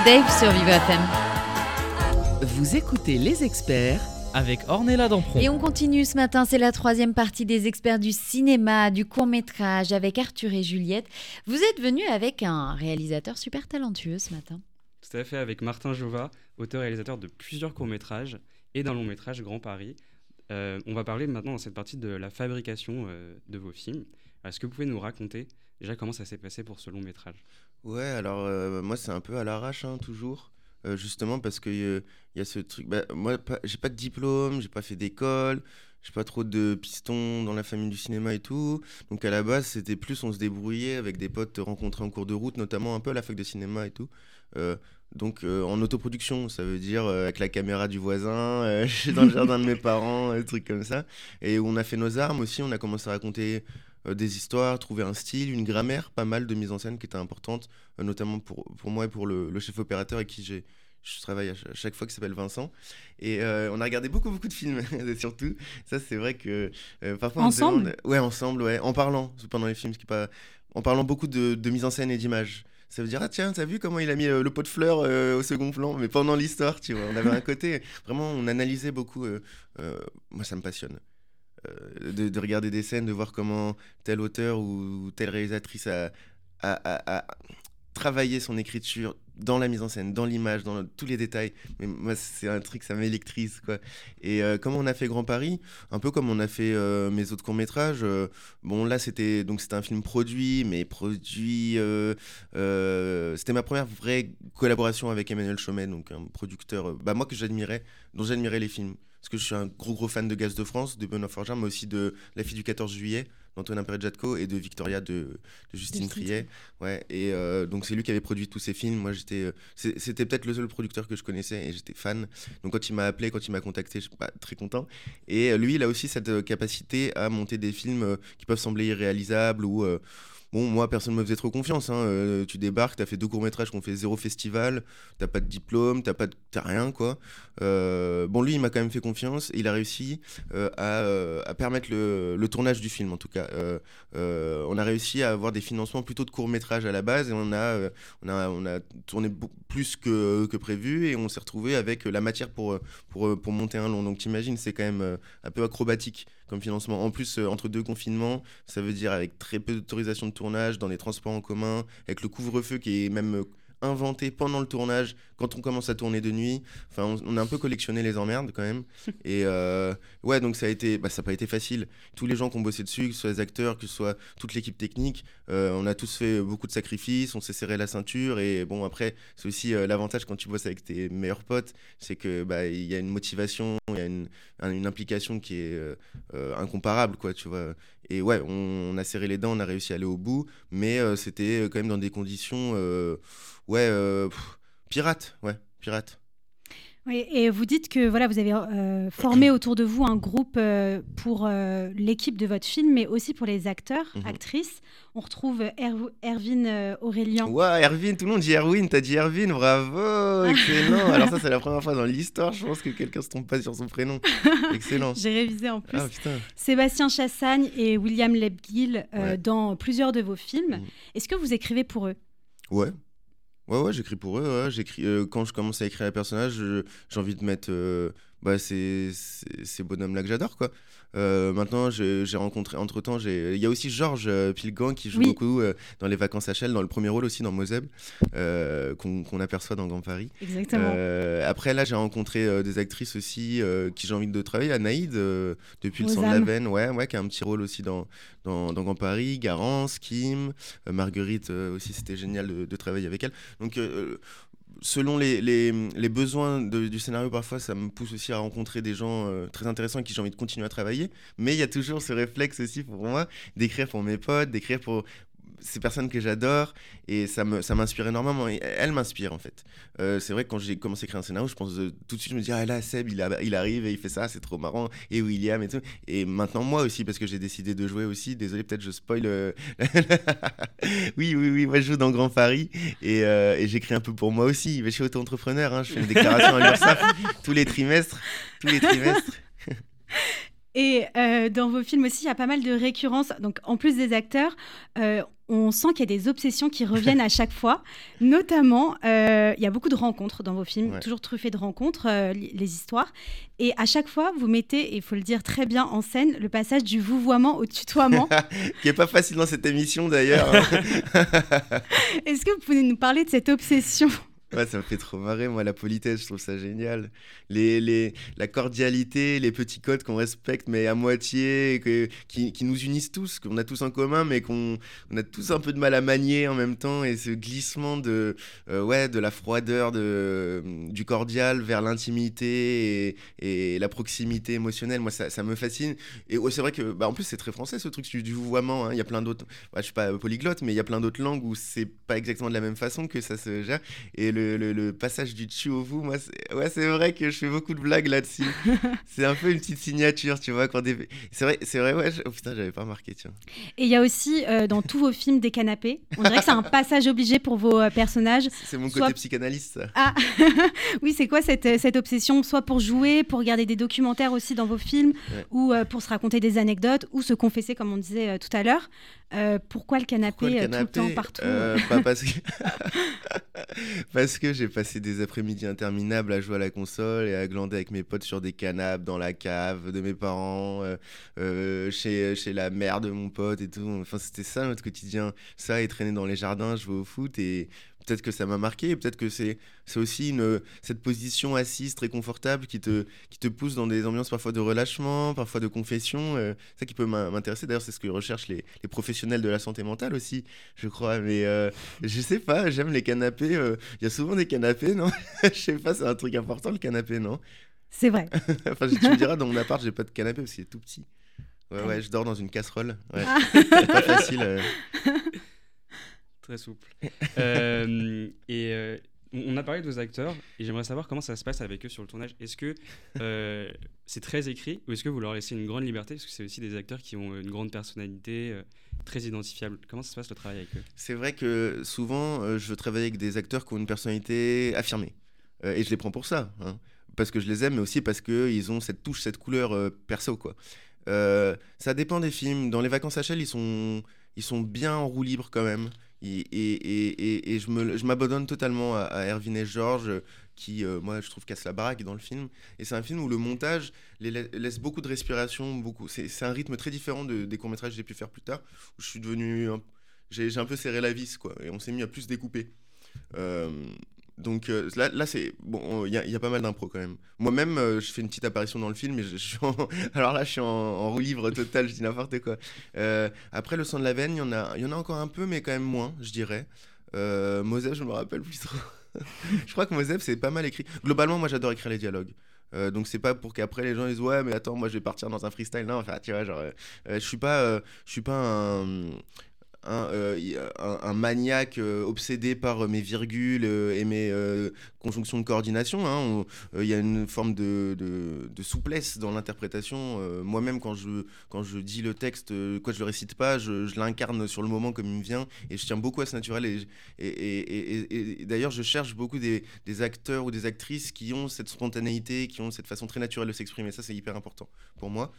Dave sur Viva FM. Vous écoutez Les Experts avec Ornella Dampron. Et on continue ce matin, c'est la troisième partie des experts du cinéma, du court métrage avec Arthur et Juliette. Vous êtes venu avec un réalisateur super talentueux ce matin. Tout à fait, avec Martin Jova, auteur-réalisateur de plusieurs courts métrages et d'un long métrage Grand Paris. Euh, on va parler maintenant dans cette partie de la fabrication euh, de vos films. Est-ce que vous pouvez nous raconter déjà comment ça s'est passé pour ce long métrage Ouais, alors euh, moi c'est un peu à l'arrache hein, toujours, euh, justement parce qu'il euh, y a ce truc. Bah, moi j'ai pas de diplôme, j'ai pas fait d'école, j'ai pas trop de pistons dans la famille du cinéma et tout. Donc à la base c'était plus on se débrouillait avec des potes rencontrés en cours de route, notamment un peu à la fac de cinéma et tout. donc en autoproduction, ça veut dire avec la caméra du voisin, dans le jardin de mes parents, des trucs comme ça. Et on a fait nos armes aussi, on a commencé à raconter euh, des histoires, trouver un style, une grammaire, pas mal de mise en scène qui était importante, euh, notamment pour, pour moi et pour le, chef opérateur avec qui j'ai je travaille à chaque fois qui s'appelle Vincent et euh, on a regardé beaucoup beaucoup de films surtout ça c'est vrai que parfois ensemble ouais ensemble ouais en parlant pendant les films ce qui pas en parlant beaucoup de, de mise en scène et d'image Ça veut dire, ah tiens, t'as vu comment il a mis le pot de fleurs au second plan, mais pendant l'histoire, tu vois. On avait un côté, vraiment, on analysait beaucoup. moi, ça me passionne. De, de, regarder des scènes, de voir comment tel auteur ou telle réalisatrice a, travaillé son écriture dans la mise en scène, dans l'image, dans tous les détails. Mais moi, c'est un truc, ça m'électrise, quoi. Et euh, comment on a fait Grand Paris Un peu comme on a fait euh, mes autres courts-métrages. Euh, bon, là, c'était donc c'était un film produit, mais produit... c'était ma première vraie collaboration avec Emmanuel Chomet, donc un producteur, bah, moi, que j'admirais, dont j'admirais les films. Parce que je suis un gros, gros fan de Gaz de France, de Benoît Forger, mais aussi de La fille du 14 juillet d'Antonin Perejatko et de Victoria de, Justine Triet. Ouais, et euh, donc c'est lui qui avait produit tous ces films. Moi, j'étais, euh, c'était peut-être le seul producteur que je connaissais et j'étais fan. Donc quand il m'a appelé, quand il m'a contacté, je suis pas très content. Et euh, lui, il a aussi cette capacité à monter des films qui peuvent sembler irréalisables ou Bon, moi, personne ne me faisait trop confiance. Hein. Euh, tu débarques, tu as fait deux courts-métrages qu'on fait zéro festival, t'as pas de diplôme, t'as pas de... rien, quoi. Euh, bon, lui, il m'a quand même fait confiance et il a réussi euh, à, permettre le, tournage du film, en tout cas. on a réussi à avoir des financements plutôt de courts-métrages à la base et on a, on a, on a tourné plus que, prévu et on s'est retrouvé avec la matière pour, pour, pour monter un long. Donc, t'imagines, c'est quand même un peu acrobatique comme financement. En plus, euh, entre deux confinements, ça veut dire avec très peu d'autorisation de tournage, dans les transports en commun, avec le couvre-feu qui est même euh, inventé pendant le tournage, quand on commence à tourner de nuit. Enfin, on, a un peu collectionné les emmerdes quand même. Et euh, ouais, donc ça a été, bah, ça n'a pas été facile. Tous les gens qui ont bossé dessus, que ce soit les acteurs, que ce soit toute l'équipe technique, euh, on a tous fait beaucoup de sacrifices, on s'est serré la ceinture. Et bon, après, c'est aussi euh, l'avantage quand tu bosses avec tes meilleurs potes, c'est que bah il y a une motivation, il y a une, une, implication qui est incomparable, quoi, tu vois. Et ouais, on, a serré les dents, on a réussi à aller au bout, mais c'était quand même dans des conditions ouais, euh, pirate, ouais, pirate. Oui, et vous dites que voilà, vous avez euh, formé autour de vous un groupe euh, pour l'équipe de votre film, mais aussi pour les acteurs, mhm. actrices. On retrouve Erwin Aurélien. Ouais, Erwin, tout le monde dit Erwin, t'as dit Erwin, bravo, excellent. Alors ça, c'est la première fois dans l'histoire, je pense que quelqu'un se trompe pas sur son prénom. Excellent. J'ai révisé en plus. Ah, Sébastien Chassagne et William Lebguil dans plusieurs de vos films. Mhm. Est-ce que vous écrivez pour eux? Ouais, Ouais, ouais, j'écris pour eux. J'écris, euh, quand je commence à écrire un personnage, j'ai envie de mettre euh, bah, ces, ces, bonhommes-là que j'adore. quoi. Euh, maintenant, j'ai rencontré, entre temps, il y a aussi Georges Pilgan qui joue beaucoup dans Les Vacances à Chelles, dans le premier rôle aussi dans Moseb, qu'on aperçoit dans Grand Paris. Exactement. après, là, j'ai rencontré des actrices aussi qui j'ai envie de travailler. Anaïd, depuis le sang de la veine, ouais, ouais, qui a un petit rôle aussi dans, dans, Grand Paris, Garance, Kim, euh, Marguerite euh, aussi, c'était génial de, travailler avec elle. Donc, euh, selon les, besoins du scénario, parfois, ça me pousse aussi à rencontrer des gens très intéressants avec qui j'ai envie de continuer à travailler. Mais il y a toujours ce réflexe aussi pour moi d'écrire pour mes potes, d'écrire pour, ces personnes que j'adore et ça me ça m'inspire énormément et elle m'inspire en fait. Euh, c'est vrai que quand j'ai commencé à écrire un scénario je pense tout de suite je me dis ah là Seb il, il arrive et il fait ça c'est trop marrant. Et William et tout. Et maintenant moi aussi parce que j'ai décidé de jouer aussi. Désolé peut-être je spoil euh, oui oui oui moi je joue dans Grand Paris et, euh, j'écris un peu pour moi aussi. Je suis auto-entrepreneur hein, je fais une déclaration à l'URSSAF tous les trimestres tous les trimestres. Et dans vos films aussi, il y a pas mal de récurrences. Donc, en plus des acteurs, on sent qu'il y a des obsessions qui reviennent à chaque fois. Notamment, euh, il y a beaucoup de rencontres dans vos films, toujours truffés de rencontres, euh, les histoires. Et à chaque fois, vous mettez, il faut le dire très bien en scène, le passage du vouvoiement au tutoiement. qui n'est pas facile dans cette émission d'ailleurs. Hein. Est-ce que vous pouvez nous parler de cette obsession? Ouais, ça me fait trop marrer, moi, la politesse, je trouve ça génial. Les, les, la cordialité, les petits codes qu'on respecte, mais à moitié, que, qui, qui, nous unissent tous, qu'on a tous en commun, mais qu'on on a tous un peu de mal à manier en même temps. Et ce glissement de, euh, ouais, de la froideur, de, du cordial vers l'intimité et, et, la proximité émotionnelle, moi, ça, ça me fascine. Et c'est vrai que, bah, en plus, c'est très français, ce truc du, vouvoiement. Hein. Il y a plein d'autres, bah, je suis pas polyglotte, mais il y a plein d'autres langues où c'est pas exactement de la même façon que ça se gère. Le, passage du tu au vous, moi, c'est ouais, vrai que je fais beaucoup de blagues là-dessus. c'est un peu une petite signature, tu vois. Quand des... C'est vrai, c'est vrai, ouais. Oh putain, j'avais pas remarqué, tiens. Et il y a aussi euh, dans tous vos films des canapés. On dirait que c'est un passage obligé pour vos euh, personnages. C'est mon côté psychanalyste, ça. Ah, oui, c'est quoi cette, euh, cette obsession Soit pour jouer, pour regarder des documentaires aussi dans vos films, ou pour se raconter des anecdotes, ou se confesser, comme on disait tout à l'heure. pourquoi le canapé, tout le temps, partout? Parce que. parce que j'ai passé des après-midi interminables à jouer à la console et à glander avec mes potes sur des canapes dans la cave de mes parents, euh, euh, chez, chez la mère de mon pote et tout. Enfin, c'était ça notre quotidien. Ça et traîner dans les jardins, jouer au foot et peut-être que ça m'a marqué, peut-être que c'est aussi une, cette position assise très confortable qui te, qui te pousse dans des ambiances parfois de relâchement, parfois de confession. Euh, ça qui peut m'intéresser. D'ailleurs, c'est ce que recherchent les, les, professionnels de la santé mentale aussi, je crois. Mais euh, je sais pas, j'aime les canapés. Euh, il y a souvent des canapés, non? Je sais pas, c'est un truc important le canapé, non? C'est vrai. enfin, tu me diras, dans mon appart, j'ai pas de canapé parce qu'il est tout petit. Ouais, ouais, je dors dans une casserole. Ouais. Ah. pas facile. Très souple. Euh, et euh, on a parlé de vos acteurs et j'aimerais savoir comment ça se passe avec eux sur le tournage. Est-ce que euh, c'est très écrit ou est-ce que vous leur laissez une grande liberté Parce que c'est aussi des acteurs qui ont une grande personnalité, très identifiable. Comment ça se passe le travail avec eux? C'est vrai que souvent, je travaille avec des acteurs qui ont une personnalité affirmée. et je les prends pour ça. Hein. parce que je les aime, mais aussi parce qu'ils ont cette touche, cette couleur perso. quoi. ça dépend des films. Dans Les Vacances à Chelles, ils sont, ils sont bien en roue libre quand même. Et, et, et, je m'abandonne totalement à, Erwin et Georges, qui, euh, moi, je trouve, casse la baraque dans le film. Et c'est un film où le montage les laisse beaucoup de respiration. beaucoup. C'est un rythme très différent de, des courts-métrages que j'ai pu faire plus tard, où je suis devenu. J'ai un peu serré la vis, quoi. Et on s'est mis à plus découper. Euh, donc euh, là, là c'est bon, il y, y, a pas mal d'impro quand même. Moi-même, euh, je fais une petite apparition dans le film, et je, suis alors là, je suis en, en roue livre total, je dis n'importe quoi. Euh, après, le sang de la veine, il y en a, il y en a encore un peu, mais quand même moins, je dirais. Mosef, je me rappelle plus trop. je crois que Mosef, c'est pas mal écrit. Globalement, moi, j'adore écrire les dialogues. donc c'est pas pour qu'après les gens disent ouais mais attends moi je vais partir dans un freestyle non enfin tu vois genre je suis pas je suis pas un, euh, un, maniaque euh, obsédé par mes virgules euh, et mes conjonctions de coordination. Hein. Il y a une forme de, souplesse dans l'interprétation. Moi-même, quand je, dis le texte, quoi je le récite pas, je, l'incarne sur le moment comme il me vient et je tiens beaucoup à ce naturel. Et, d'ailleurs, je cherche beaucoup des, acteurs ou des actrices qui ont cette spontanéité, qui ont cette façon très naturelle de s'exprimer. Ça, c'est hyper important pour moi.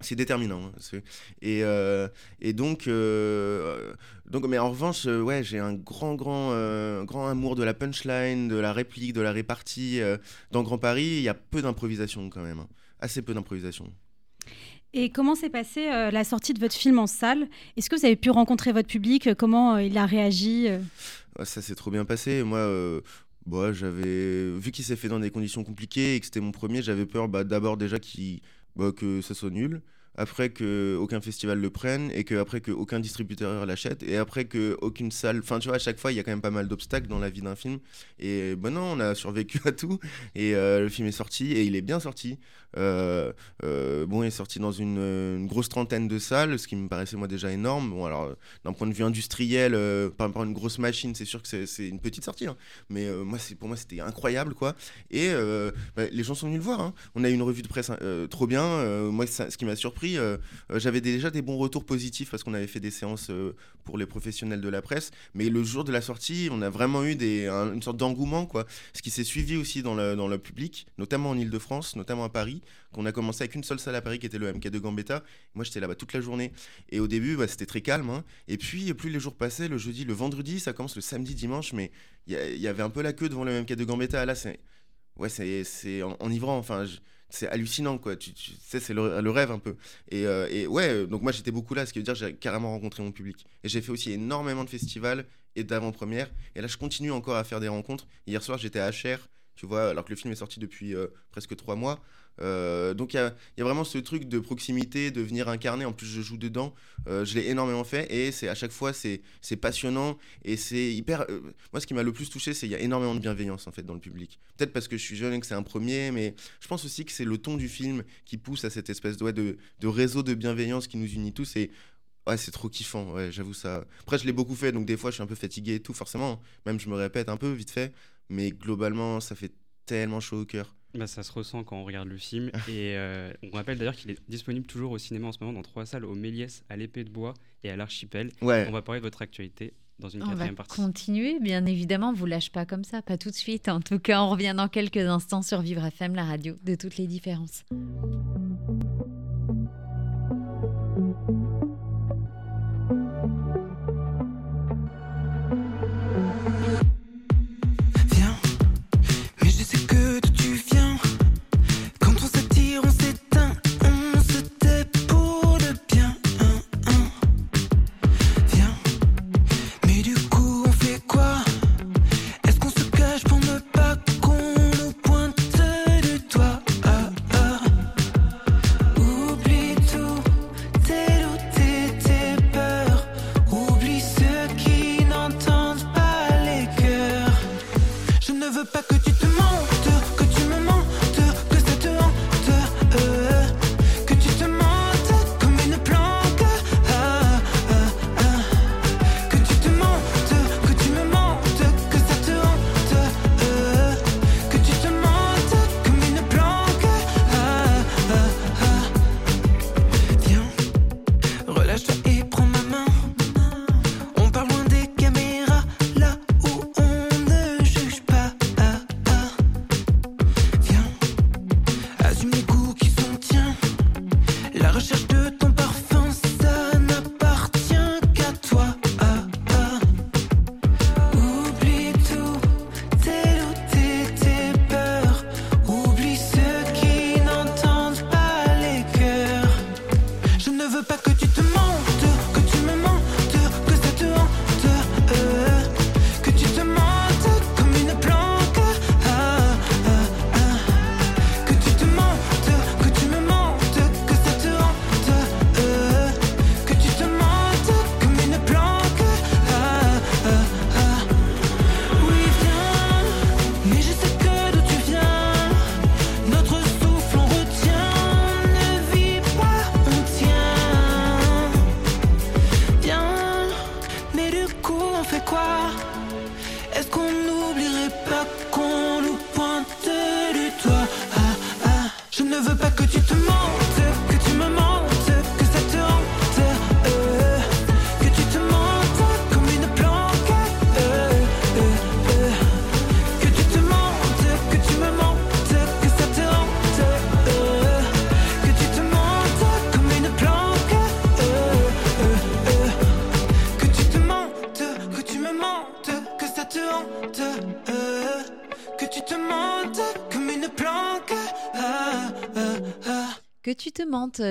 C'est déterminant. Hein, et, euh, et donc, euh, donc, mais en revanche, euh, ouais, j'ai un grand, grand, grand amour de la punchline, de la réplique, de la répartie. dans Grand Paris, il y a peu d'improvisation quand même, hein. assez peu d'improvisation. Et comment s'est passée la sortie de votre film en salle? Est-ce que vous avez pu rencontrer votre public? Comment il a réagi Ça s'est trop bien passé. Moi, bah, j'avais vu qu'il s'est fait dans des conditions compliquées et que c'était mon premier, j'avais peur bah, d'abord déjà bah, que ça soit nul après que aucun festival le prenne et que après que distributeur l'achète et après que aucune salle enfin tu vois à chaque fois il y a quand même pas mal d'obstacles dans la vie d'un film et ben non on a survécu à tout et euh, le film est sorti et il est bien sorti euh, euh, bon il est sorti dans une, grosse trentaine de salles ce qui me paraissait moi déjà énorme bon alors d'un point de vue industriel par rapport à une grosse machine c'est sûr que c'est une petite sortie hein. mais moi pour moi c'était incroyable quoi et bah, les gens sont venus le voir hein. on a eu une revue de presse trop bien moi ce qui m'a surpris euh, euh, j'avais déjà des bons retours positifs parce qu'on avait fait des séances euh, pour les professionnels de la presse. Mais le jour de la sortie, on a vraiment eu une sorte d'engouement, quoi. Ce qui s'est suivi aussi dans le, dans le public, notamment en Ile-de-France, notamment à Paris, qu'on a commencé avec une seule salle à Paris qui était le MK de Gambetta. Moi, j'étais là-bas toute la journée. Et au début, bah, c'était très calme. Hein. Et puis, plus les jours passaient, le jeudi, le vendredi, ça commence le samedi, dimanche, mais il y, avait un peu la queue devant le MK de Gambetta. Là, c'est ouais, c'est enivrant. Enfin, c'est hallucinant quoi. Tu, sais c'est le, rêve un peu. Et, euh, et, ouais donc moi j'étais beaucoup là ce qui veut dire j'ai carrément rencontré mon public. Et j'ai fait aussi énormément de festivals et d'avant-premières. Et là je continue encore à faire des rencontres. Hier soir j'étais à HR tu vois alors que le film est sorti depuis euh, presque trois mois euh, donc il y a, vraiment ce truc de proximité, de venir incarner. En plus, je joue dedans. Euh, je l'ai énormément fait et c'est à chaque fois c'est passionnant et c'est hyper. Euh, moi, ce qui m'a le plus touché, c'est qu'il y a énormément de bienveillance en fait dans le public. Peut-être parce que je suis jeune et que c'est un premier, mais je pense aussi que c'est le ton du film qui pousse à cette espèce de, réseau de bienveillance qui nous unit tous. Et Ouais, c'est trop kiffant, j'avoue ça. Après, je l'ai beaucoup fait, donc des fois, je suis un peu fatigué et tout, forcément. Même, je me répète un peu, vite fait. Mais globalement, ça fait tellement chaud au cœur. Bah, ça se ressent quand on regarde le film. et euh, on rappelle d'ailleurs qu'il est disponible toujours au cinéma en ce moment dans trois salles, au Méliès, à l'Épée de Bois et à l'Archipel. Ouais. On va parler de votre actualité dans une on quatrième va partie. continuer, bien évidemment. Vous lâche pas comme ça, pas tout de suite. En tout cas, on revient dans quelques instants sur Vivre FM, la radio de toutes les différences.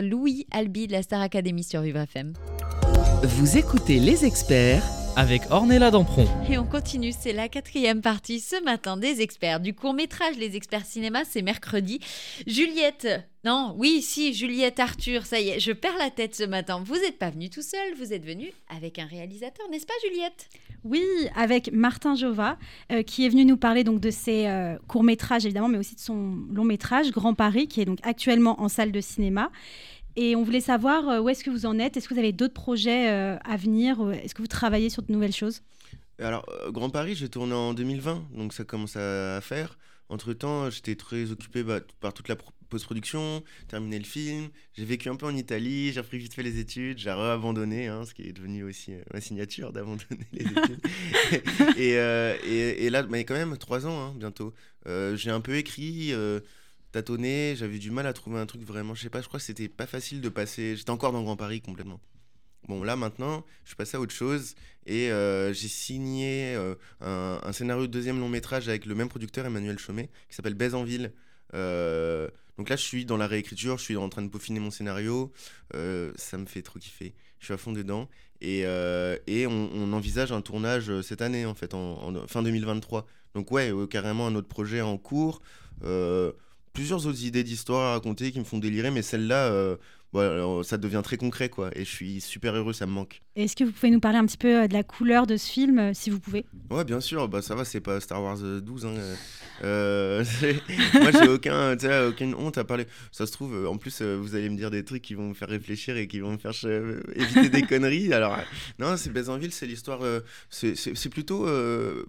Louis Albi de la Star Academy sur Vivre FM. Vous écoutez les experts avec Ornella Dampron. Et on continue, c'est la quatrième partie ce matin des experts du court métrage Les experts cinéma, c'est mercredi. Juliette, non, oui, si, Juliette Arthur, ça y est, je perds la tête ce matin. Vous n'êtes pas venu tout seul, vous êtes venu avec un réalisateur, n'est-ce pas Juliette? Oui, avec Martin Jova, euh, qui est venu nous parler donc de ses euh, courts-métrages évidemment, mais aussi de son long-métrage Grand Paris, qui est donc actuellement en salle de cinéma. Et on voulait savoir euh, où est-ce que vous en êtes? Est-ce que vous avez d'autres projets euh, à venir? Est-ce que vous travaillez sur de nouvelles choses? Alors, euh, Grand Paris, j'ai tourné en 2020, donc ça commence à, faire. Entre-temps, j'étais très occupé bah, par toute la pro- post-production, terminer le film. J'ai vécu un peu en Italie, j'ai repris vite fait les études, j'ai abandonné, ce qui est devenu aussi ma signature d'abandonner les études. et, euh, et, et là, a quand même trois ans, hein, bientôt. J'ai un peu écrit, tâtonné, j'avais du mal à trouver un truc vraiment, je sais pas, je crois que c'était pas facile de passer. J'étais encore dans Grand Paris complètement. Bon, là maintenant, je suis passé à autre chose et euh, j'ai signé euh, un, scénario de deuxième long métrage avec le même producteur, Emmanuel Chaumet, qui s'appelle Baise en ville. Euh, donc là, je suis dans la réécriture, je suis en train de peaufiner mon scénario. Ça me fait trop kiffer. Je suis à fond dedans. Et, et on, envisage un tournage cette année, en fait, en, fin 2023. Donc ouais, carrément un autre projet en cours. Euh, plusieurs autres idées d'histoire à raconter qui me font délirer, mais celle-là, ça devient très concret, quoi. Et je suis super heureux, ça me manque. Est-ce que vous pouvez nous parler un petit peu euh, de la couleur de ce film, euh, si vous pouvez? Ouais, bien sûr. Bah, ça va, c'est pas Star Wars 12. Hein. Euh, moi, j'ai aucun, aucune honte à parler. Ça se trouve, en plus, vous allez me dire des trucs qui vont me faire réfléchir et qui vont me faire éviter des conneries. Alors, non, c'est Bézanville, c'est l'histoire. c'est plutôt,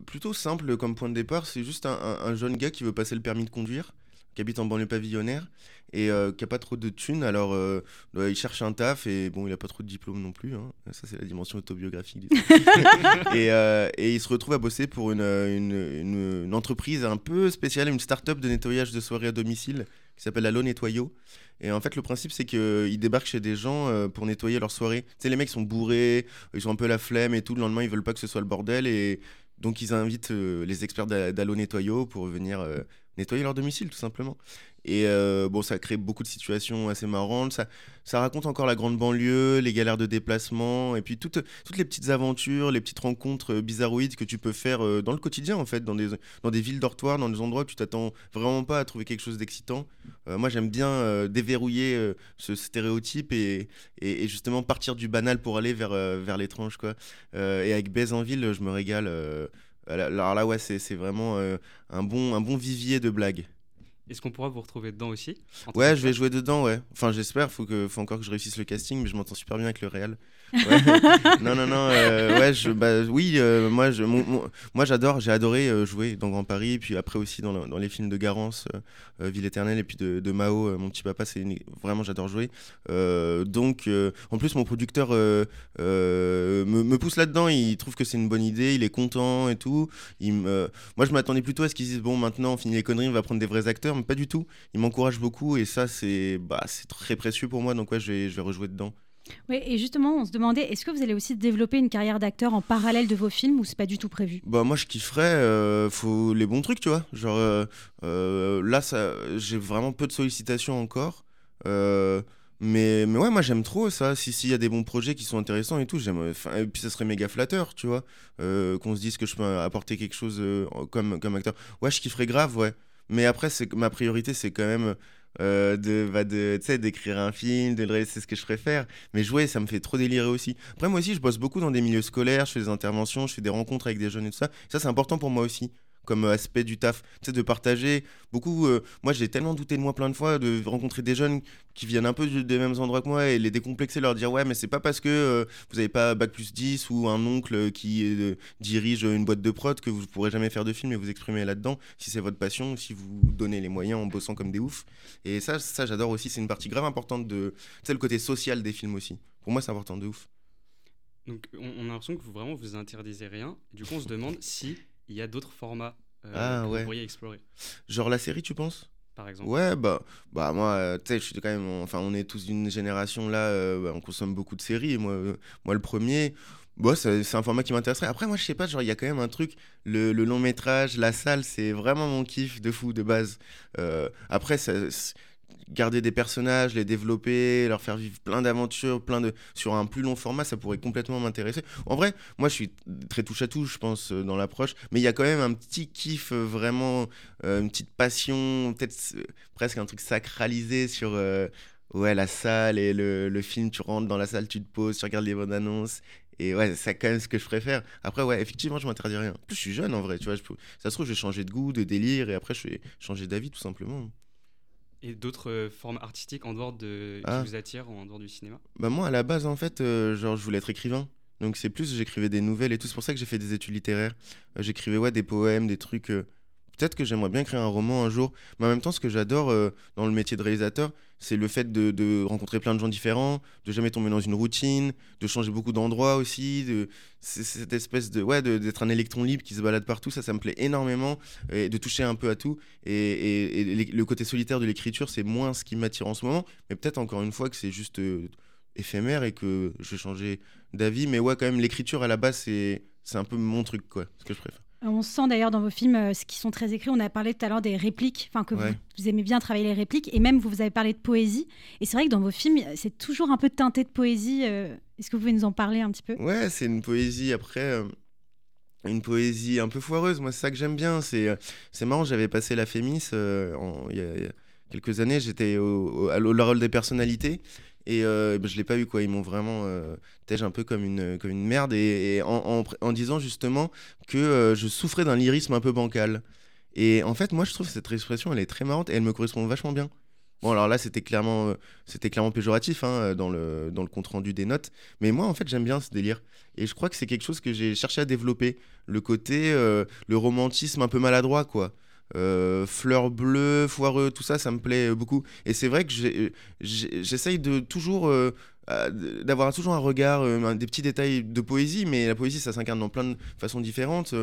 plutôt simple comme point de départ. C'est juste un, un jeune gars qui veut passer le permis de conduire qui habite en banlieue pavillonnaire et euh, qui a pas trop de thunes. Alors, euh, il cherche un taf et bon, il a pas trop de diplôme non plus. Hein. Ça, c'est la dimension autobiographique. et, euh, et, il se retrouve à bosser pour une, une, une, entreprise un peu spéciale, une start-up de nettoyage de soirée à domicile qui s'appelle Allo Nettoyo. Et en fait, le principe, c'est qu'ils débarquent chez des gens pour nettoyer leur soirée. Tu sais, les mecs sont bourrés, ils ont un peu la flemme et tout. Le lendemain, ils veulent pas que ce soit le bordel. Et donc, ils invitent les experts d'Allo Nettoyo pour venir nettoyer leur domicile tout simplement. Et euh, bon, ça crée beaucoup de situations assez marrantes. Ça, ça raconte encore la grande banlieue, les galères de déplacement, et puis toutes, les petites aventures, les petites rencontres euh, bizarroïdes que tu peux faire euh, dans le quotidien, en fait, dans des, villes dortoirs, dans des endroits où tu t'attends vraiment pas à trouver quelque chose d'excitant. moi, j'aime bien déverrouiller ce stéréotype et, justement partir du banal pour aller vers, l'étrange, et avec Baise en ville, je me régale. Alors là, ouais, c'est vraiment euh, un, bon, un bon vivier de blagues. Est-ce qu'on pourra vous retrouver dedans aussi Ouais, je vais jouer dedans, ouais. Enfin, j'espère. Faut que, faut encore que je réussisse le casting, mais je m'entends super bien avec le réel. non, non, non. Euh, ouais, je, bah, oui, euh, moi, je, moi, j'adore, j'ai adoré euh, jouer dans Grand Paris, puis après aussi dans, dans les films de Garance, Ville éternelle, et puis de, de Mao, mon petit papa, c'est vraiment, j'adore jouer. donc, en plus, mon producteur me, me, pousse là-dedans. Il trouve que c'est une bonne idée, il est content et tout. Il moi, je m'attendais plutôt à ce qu'ils disent bon, maintenant, on finit les conneries, on va prendre des vrais acteurs, mais pas du tout. Il m'encourage beaucoup, et ça, c'est bah, très précieux pour moi. Donc, ouais, je vais, je vais rejouer dedans. Oui, et justement, on se demandait, est-ce que vous allez aussi développer une carrière d'acteur en parallèle de vos films ou c'est pas du tout prévu? Bah moi je kifferais, euh, faut les bons trucs, tu vois. Genre euh, euh, là, j'ai vraiment peu de sollicitations encore. mais, mais ouais, moi j'aime trop ça. Si s'il y a des bons projets qui sont intéressants et tout, j'aime. Et puis ça serait méga flatteur, tu vois, qu'on se dise que je peux apporter quelque chose comme comme acteur. Ouais, je kifferais grave, ouais. Mais après, c'est ma priorité, c'est quand même euh, de, bah de d'écrire un film, de c'est ce que je préfère. Mais jouer, ça me fait trop délirer aussi. Après, moi aussi, je bosse beaucoup dans des milieux scolaires, je fais des interventions, je fais des rencontres avec des jeunes et tout ça. Ça, c'est important pour moi aussi comme aspect du taf, tu sais, de partager. Beaucoup, euh, moi j'ai tellement douté de moi plein de fois, de rencontrer des jeunes qui viennent un peu des mêmes endroits que moi et les décomplexer, leur dire ouais, mais c'est pas parce que euh, vous avez pas bac plus 10 ou un oncle qui euh, dirige une boîte de prod que vous pourrez jamais faire de film et vous exprimer là-dedans, si c'est votre passion, si vous donnez les moyens en bossant comme des oufs. Et ça, ça j'adore aussi, c'est une partie grave importante de, tu sais, le côté social des films aussi. Pour moi, c'est important de ouf. Donc on, a l'impression que vous vraiment vous interdisez rien. Du coup, on se demande si il y a d'autres formats euh, ah, que ouais. vous pourriez explorer. Genre la série, tu penses? Par exemple Ouais, bah, bah moi, euh, tu sais, je suis quand même. Enfin, on est tous d'une génération là, euh, bah, on consomme beaucoup de séries. moi, moi le premier, bah, c'est un format qui m'intéresserait. Après, moi, je sais pas, genre, il y a quand même un truc. Le, le long métrage, la salle, c'est vraiment mon kiff de fou, de base. après, ça garder des personnages, les développer, leur faire vivre plein d'aventures, plein de sur un plus long format, ça pourrait complètement m'intéresser. En vrai, moi je suis très touche à tout, je pense euh, dans l'approche, mais il y a quand même un petit kiff euh, vraiment euh, une petite passion, peut-être presque un truc sacralisé sur ouais la salle et le, le, film, tu rentres dans la salle, tu te poses, tu regardes les bonnes annonces et ouais, c'est quand même ce que je préfère. Après, ouais, effectivement, je m'interdis rien. En plus, je suis jeune en vrai, tu vois. Ça se trouve, je vais changer de goût, de délire, et après, je vais changer d'avis tout simplement. Et d'autres euh, formes artistiques en dehors de qui ah. vous attirent en dehors du cinéma Bah moi à la base en fait, euh, genre je voulais être écrivain. Donc c'est plus j'écrivais des nouvelles et tout. C'est pour ça que j'ai fait des études littéraires. Euh, j'écrivais ouais des poèmes, des trucs. Peut-être que j'aimerais bien écrire un roman un jour. Mais en même temps, ce que j'adore dans le métier de réalisateur, c'est le fait de, rencontrer plein de gens différents, de jamais tomber dans une routine, de changer beaucoup d'endroits aussi, de cette espèce de ouais d'être un électron libre qui se balade partout, ça ça me plaît énormément et de toucher un peu à tout et, le côté solitaire de l'écriture c'est moins ce qui m'attire en ce moment, mais peut-être encore une fois que c'est juste euh, éphémère et que je vais changer d'avis, mais ouais quand même l'écriture à la base c'est c'est un peu mon truc quoi, ce que je préfère. On sent d'ailleurs dans vos films euh, ce qui sont très écrits. On a parlé tout à l'heure des répliques, enfin que vous, aimez bien travailler les répliques, et même vous, vous avez parlé de poésie. Et c'est vrai que dans vos films, c'est toujours un peu teinté de poésie. Euh. Est-ce que vous pouvez nous en parler un petit peu? Ouais, c'est une poésie après. Euh, une poésie un peu foireuse, moi c'est ça que j'aime bien. C'est, c'est marrant, j'avais passé la Fémis il y, quelques années, j'étais au, au, rôle des personnalités. Et euh, je l'ai pas eu quoi. Ils m'ont vraiment euh, un peu comme une, comme une merde et, en, en, disant justement que euh, je souffrais d'un lyrisme un peu bancal. Et en fait, moi, je trouve cette expression, elle est très marrante et elle me correspond vachement bien. Bon, alors là, c'était clairement, euh, c'était clairement péjoratif hein, dans, le, dans le compte rendu des notes. Mais moi, en fait, j'aime bien ce délire. Et je crois que c'est quelque chose que j'ai cherché à développer. Le côté, le romantisme un peu maladroit, quoi. Euh, fleurs bleues, foireux, tout ça, ça me plaît beaucoup. Et c'est vrai que j'essaye de toujours euh, d'avoir toujours un regard, euh, des petits détails de poésie, mais la poésie, ça s'incarne dans plein de façons différentes.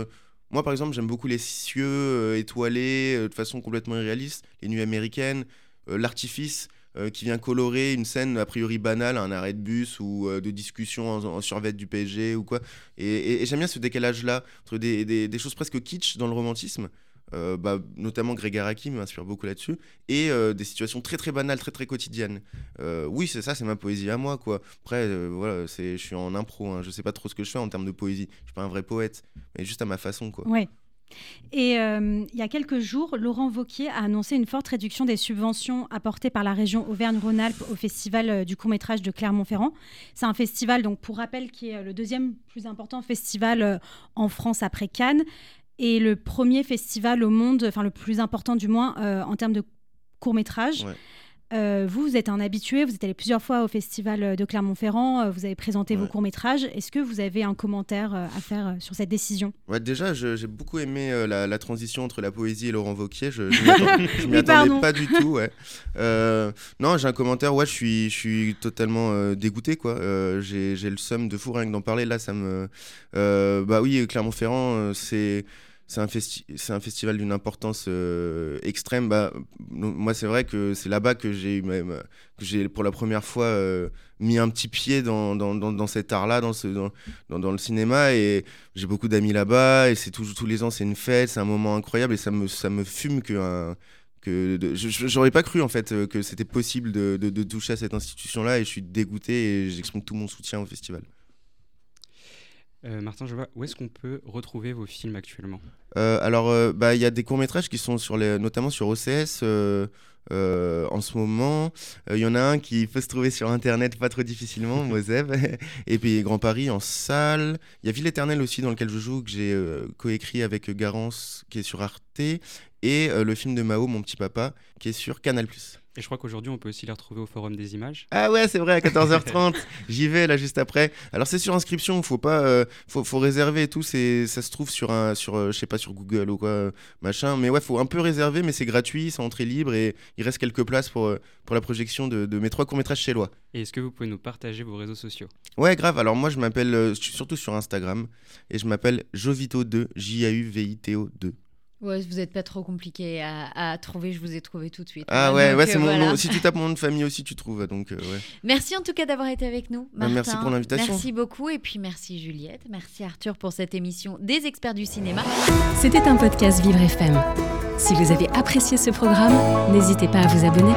moi, par exemple, j'aime beaucoup les cieux étoilés de façon complètement irréaliste, les nuits américaines, l'artifice. qui vient colorer une scène a priori banale, un arrêt de bus ou de discussion en, survêt du PSG ou quoi. Et, j'aime bien ce décalage-là entre des, des, choses presque kitsch dans le romantisme, euh, bah, notamment Greg Araki m'inspire beaucoup là-dessus, et euh, des situations très très banales, très très quotidiennes. Euh, oui, c'est ça, c'est ma poésie à moi, quoi. Après, voilà, je suis en impro, hein, je sais pas trop ce que je fais en termes de poésie. Je suis pas un vrai poète, mais juste à ma façon, quoi. Ouais. Et il y a quelques jours, Laurent Vauquier a annoncé une forte réduction des subventions apportées par la région Auvergne-Rhône-Alpes au festival du court-métrage de Clermont-Ferrand. C'est un festival, donc pour rappel, qui est le deuxième plus important festival en France après Cannes et le premier festival au monde, enfin le plus important du moins euh, en termes de court métrage. Euh, vous, vous êtes un habitué, vous êtes allé plusieurs fois au festival de Clermont-Ferrand, euh, vous avez présenté vos courts-métrages. Est-ce que vous avez un commentaire à faire sur cette décision? Ouais, Déjà, j'ai beaucoup aimé la, transition entre la poésie et Laurent Vauquier. Je ne m'y attendais pas du tout. Ouais. non, j'ai un commentaire. Ouais, je suis, je suis totalement dégoûté. J'ai le somme de fou rien que d'en parler. Là, ça me. bah oui, Clermont-Ferrand, c'est c'est un, c'est un festival d'une importance euh, extrême. Bah, moi, c'est vrai que c'est là-bas que j'ai j'ai pour la première fois euh, mis un petit pied dans, dans, dans, cet art-là, dans, dans, dans, le cinéma. Et j'ai beaucoup d'amis là-bas. Et c'est tous les ans, c'est une fête, c'est un moment incroyable. Et ça me, ça me fume que que j'aurais pas cru en fait euh, que c'était possible de, de, de toucher à cette institution-là. Et je suis dégoûté et j'exprime tout mon soutien au festival. Euh, Martin, je vois, où est-ce qu'on peut retrouver vos films actuellement? Euh, Alors, euh, bah, il y a des courts-métrages qui sont sur les, notamment sur OCS en ce moment. Il y en a un qui peut se trouver sur Internet pas trop difficilement, Moseb. Et puis Grand Paris en salle. Il y a Ville Éternelle aussi dans lequel je joue, que j'ai coécrit avec Garance, qui est sur Arte. Et le film de Mao, Mon Petit Papa, qui est sur Canal+. Et je crois qu'aujourd'hui, on peut aussi les retrouver au Forum des images. Ah ouais, c'est vrai, à 14h30. J'y vais là juste après. Alors c'est sur inscription, faut pas, euh, faut, faut, réserver et tout. C'est, ça se trouve sur un, sur, euh, je sais pas, sur Google ou quoi, machin. Mais ouais, faut un peu réserver, mais c'est gratuit, c'est entrée libre et il reste quelques places pour, euh, pour la projection de, de mes trois courts métrages chez Loi. Et est-ce que vous pouvez nous partager vos réseaux sociaux? Ouais, grave. Alors moi, je m'appelle, je suis surtout sur Instagram et je m'appelle Jovito2, J-A-U-V-I-T-O 2. Ouais, vous n'êtes pas trop compliqué à, trouver, je vous ai trouvé tout de suite. Ah ouais, ouais c'est mon nom. Si tu tapes mon nom de famille aussi, tu trouves. Donc, euh, ouais. Merci en tout cas d'avoir été avec nous. Martin. Merci pour l'invitation. Merci beaucoup. Et puis merci Juliette. Merci Arthur pour cette émission des experts du cinéma. C'était un podcast Vivre FM. Si vous avez apprécié ce programme, n'hésitez pas à vous abonner.